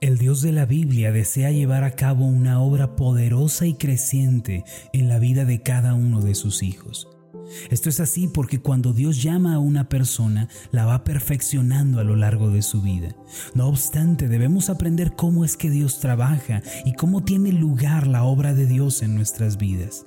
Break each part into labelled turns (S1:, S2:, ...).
S1: El Dios de la Biblia desea llevar a cabo una obra poderosa y creciente en la vida de cada uno de sus hijos. Esto es así porque cuando Dios llama a una persona, la va perfeccionando a lo largo de su vida. No obstante, debemos aprender cómo es que Dios trabaja y cómo tiene lugar la obra de Dios en nuestras vidas.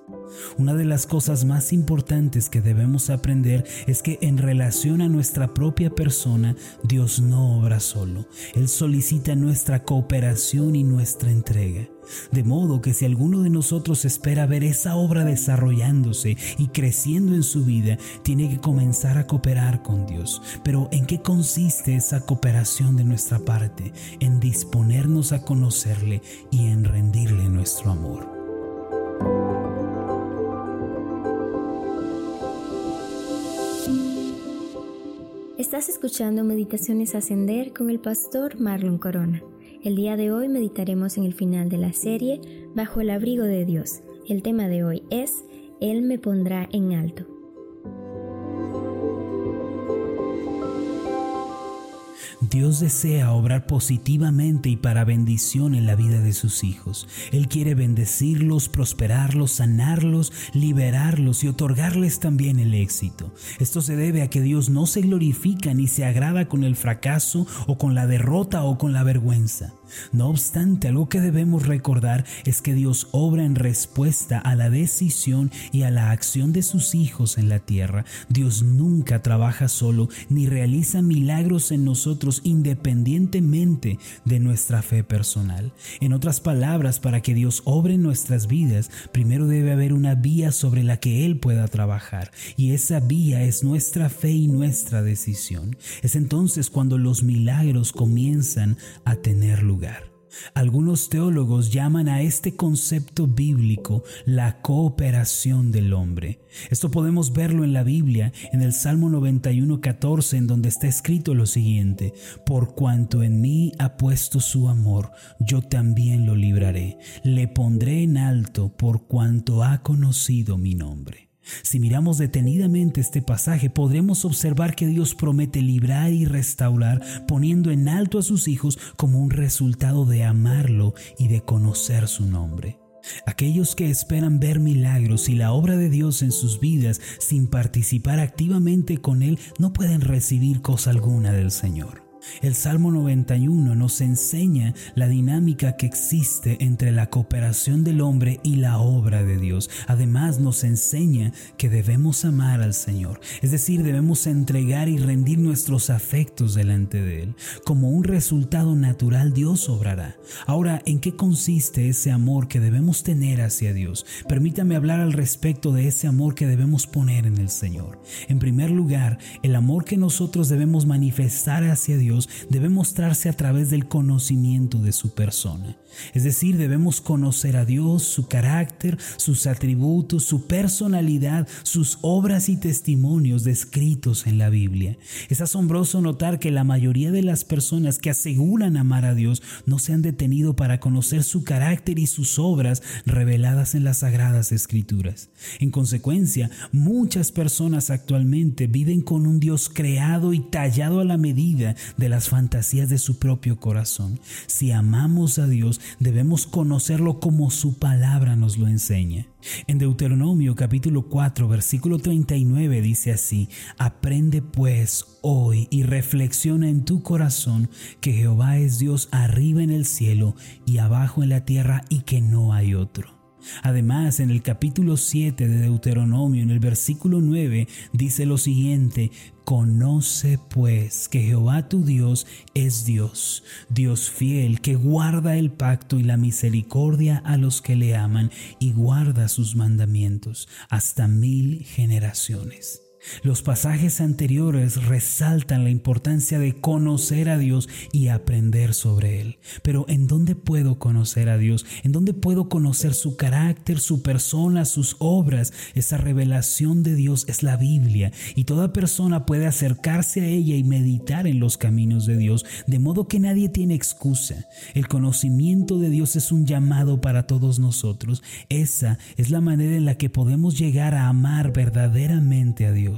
S1: Una de las cosas más importantes que debemos aprender es que en relación a nuestra propia persona, Dios no obra solo. Él solicita nuestra cooperación y nuestra entrega. De modo que si alguno de nosotros espera ver esa obra desarrollándose y creciendo en su vida, tiene que comenzar a cooperar con Dios. Pero ¿en qué consiste esa cooperación de nuestra parte? En disponernos a conocerle y en rendirle nuestro amor.
S2: Estás escuchando Meditaciones Ascender con el pastor Marlon Corona. El día de hoy meditaremos en el final de la serie Bajo el abrigo de Dios. El tema de hoy es Él me pondrá en alto.
S1: Dios desea obrar positivamente y para bendición en la vida de sus hijos. Él quiere bendecirlos, prosperarlos, sanarlos, liberarlos y otorgarles también el éxito. Esto se debe a que Dios no se glorifica ni se agrada con el fracaso o con la derrota o con la vergüenza. No obstante, algo que debemos recordar es que Dios obra en respuesta a la decisión y a la acción de sus hijos en la tierra. Dios nunca trabaja solo ni realiza milagros en nosotros independientemente de nuestra fe personal. En otras palabras, para que Dios obre en nuestras vidas, primero debe haber una vía sobre la que Él pueda trabajar. Y esa vía es nuestra fe y nuestra decisión. Es entonces cuando los milagros comienzan a tener lugar. Algunos teólogos llaman a este concepto bíblico la cooperación del hombre. Esto podemos verlo en la Biblia, en el Salmo 91.14, en donde está escrito lo siguiente, Por cuanto en mí ha puesto su amor, yo también lo libraré, le pondré en alto por cuanto ha conocido mi nombre. Si miramos detenidamente este pasaje, podremos observar que Dios promete librar y restaurar, poniendo en alto a sus hijos como un resultado de amarlo y de conocer su nombre. Aquellos que esperan ver milagros y la obra de Dios en sus vidas sin participar activamente con Él no pueden recibir cosa alguna del Señor. El Salmo 91 nos enseña la dinámica que existe entre la cooperación del hombre y la obra de Dios. Además nos enseña que debemos amar al Señor, es decir, debemos entregar y rendir nuestros afectos delante de Él. Como un resultado natural Dios obrará. Ahora, ¿en qué consiste ese amor que debemos tener hacia Dios? Permítame hablar al respecto de ese amor que debemos poner en el Señor. En primer lugar, el amor que nosotros debemos manifestar hacia Dios debe mostrarse a través del conocimiento de su persona. Es decir, debemos conocer a Dios, su carácter, sus atributos, su personalidad, sus obras y testimonios descritos en la Biblia. Es asombroso notar que la mayoría de las personas que aseguran amar a Dios no se han detenido para conocer su carácter y sus obras reveladas en las sagradas escrituras. En consecuencia, muchas personas actualmente viven con un Dios creado y tallado a la medida de las fantasías de su propio corazón. Si amamos a Dios, debemos conocerlo como su palabra nos lo enseña. En Deuteronomio capítulo 4 versículo 39 dice así, Aprende pues hoy y reflexiona en tu corazón que Jehová es Dios arriba en el cielo y abajo en la tierra y que no hay otro. Además, en el capítulo 7 de Deuteronomio, en el versículo 9, dice lo siguiente, Conoce pues que Jehová tu Dios es Dios, Dios fiel, que guarda el pacto y la misericordia a los que le aman y guarda sus mandamientos hasta mil generaciones. Los pasajes anteriores resaltan la importancia de conocer a Dios y aprender sobre Él. Pero ¿en dónde puedo conocer a Dios? ¿En dónde puedo conocer su carácter, su persona, sus obras? Esa revelación de Dios es la Biblia y toda persona puede acercarse a ella y meditar en los caminos de Dios, de modo que nadie tiene excusa. El conocimiento de Dios es un llamado para todos nosotros. Esa es la manera en la que podemos llegar a amar verdaderamente a Dios.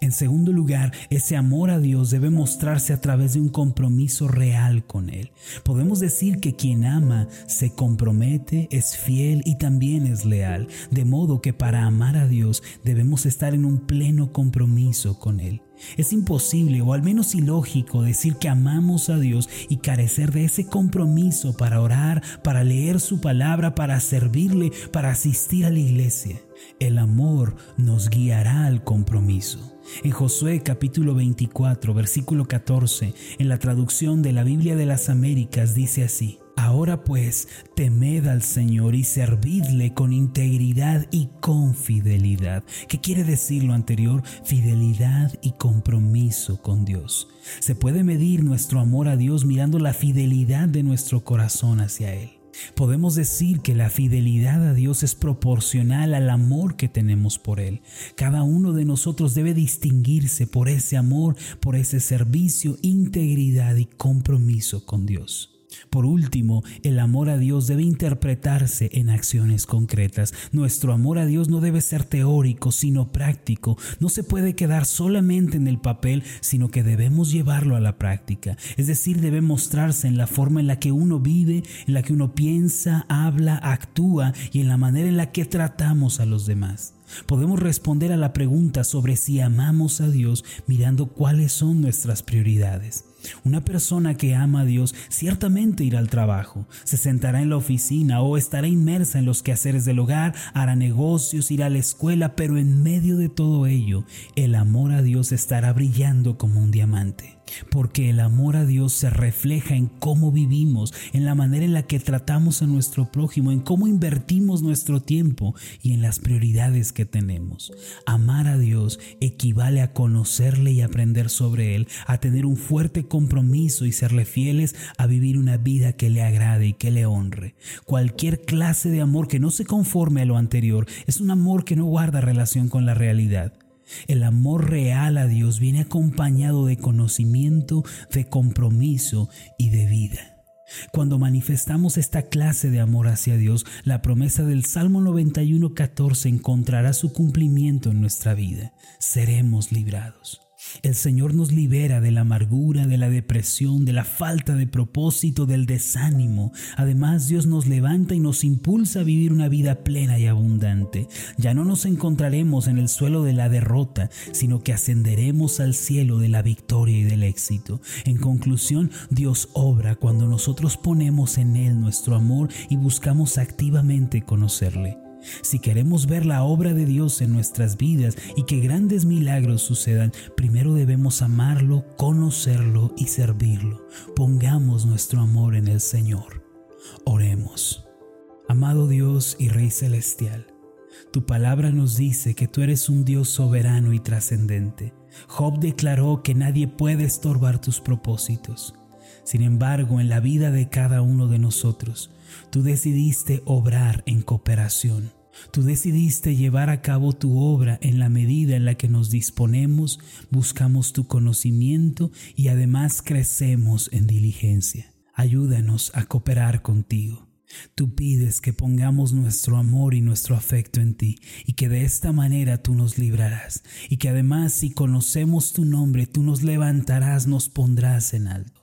S1: En segundo lugar, ese amor a Dios debe mostrarse a través de un compromiso real con Él. Podemos decir que quien ama se compromete, es fiel y también es leal, de modo que para amar a Dios debemos estar en un pleno compromiso con Él. Es imposible o al menos ilógico decir que amamos a Dios y carecer de ese compromiso para orar, para leer su palabra, para servirle, para asistir a la iglesia. El amor nos guiará al compromiso. En Josué capítulo 24, versículo 14, en la traducción de la Biblia de las Américas dice así, Ahora pues, temed al Señor y servidle con integridad y con fidelidad. ¿Qué quiere decir lo anterior? Fidelidad y compromiso con Dios. Se puede medir nuestro amor a Dios mirando la fidelidad de nuestro corazón hacia Él. Podemos decir que la fidelidad a Dios es proporcional al amor que tenemos por Él. Cada uno de nosotros debe distinguirse por ese amor, por ese servicio, integridad y compromiso con Dios. Por último, el amor a Dios debe interpretarse en acciones concretas. Nuestro amor a Dios no debe ser teórico, sino práctico. No se puede quedar solamente en el papel, sino que debemos llevarlo a la práctica. Es decir, debe mostrarse en la forma en la que uno vive, en la que uno piensa, habla, actúa y en la manera en la que tratamos a los demás. Podemos responder a la pregunta sobre si amamos a Dios mirando cuáles son nuestras prioridades. Una persona que ama a Dios ciertamente irá al trabajo, se sentará en la oficina o estará inmersa en los quehaceres del hogar, hará negocios, irá a la escuela, pero en medio de todo ello, el amor a Dios estará brillando como un diamante porque el amor a Dios se refleja en cómo vivimos, en la manera en la que tratamos a nuestro prójimo, en cómo invertimos nuestro tiempo y en las prioridades que tenemos. Amar a Dios equivale a conocerle y aprender sobre Él, a tener un fuerte compromiso y serle fieles, a vivir una vida que le agrade y que le honre. Cualquier clase de amor que no se conforme a lo anterior es un amor que no guarda relación con la realidad. El amor real a Dios viene acompañado de conocimiento, de compromiso y de vida. Cuando manifestamos esta clase de amor hacia Dios, la promesa del Salmo 91.14 encontrará su cumplimiento en nuestra vida. Seremos librados. El Señor nos libera de la amargura, de la depresión, de la falta de propósito, del desánimo. Además, Dios nos levanta y nos impulsa a vivir una vida plena y abundante. Ya no nos encontraremos en el suelo de la derrota, sino que ascenderemos al cielo de la victoria y del éxito. En conclusión, Dios obra cuando nosotros ponemos en Él nuestro amor y buscamos activamente conocerle. Si queremos ver la obra de Dios en nuestras vidas y que grandes milagros sucedan, primero debemos amarlo, conocerlo y servirlo. Pongamos nuestro amor en el Señor. Oremos. Amado Dios y Rey Celestial, tu palabra nos dice que tú eres un Dios soberano y trascendente. Job declaró que nadie puede estorbar tus propósitos. Sin embargo, en la vida de cada uno de nosotros, tú decidiste obrar en cooperación. Tú decidiste llevar a cabo tu obra en la medida en la que nos disponemos, buscamos tu conocimiento y además crecemos en diligencia. Ayúdanos a cooperar contigo. Tú pides que pongamos nuestro amor y nuestro afecto en ti y que de esta manera tú nos librarás y que además si conocemos tu nombre tú nos levantarás, nos pondrás en alto.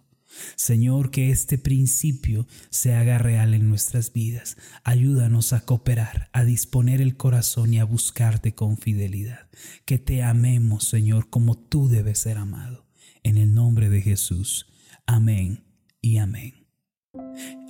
S1: Señor, que este principio se haga real en nuestras vidas. Ayúdanos a cooperar, a disponer el corazón y a buscarte con fidelidad. Que te amemos, Señor, como tú debes ser amado. En el nombre de Jesús. Amén y amén.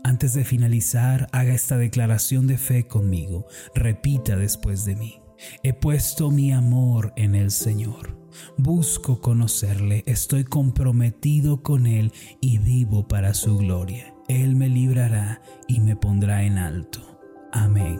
S1: Antes de finalizar, haga esta declaración de fe conmigo. Repita después de mí. He puesto mi amor en el Señor busco conocerle, estoy comprometido con Él y vivo para su gloria. Él me librará y me pondrá en alto. Amén.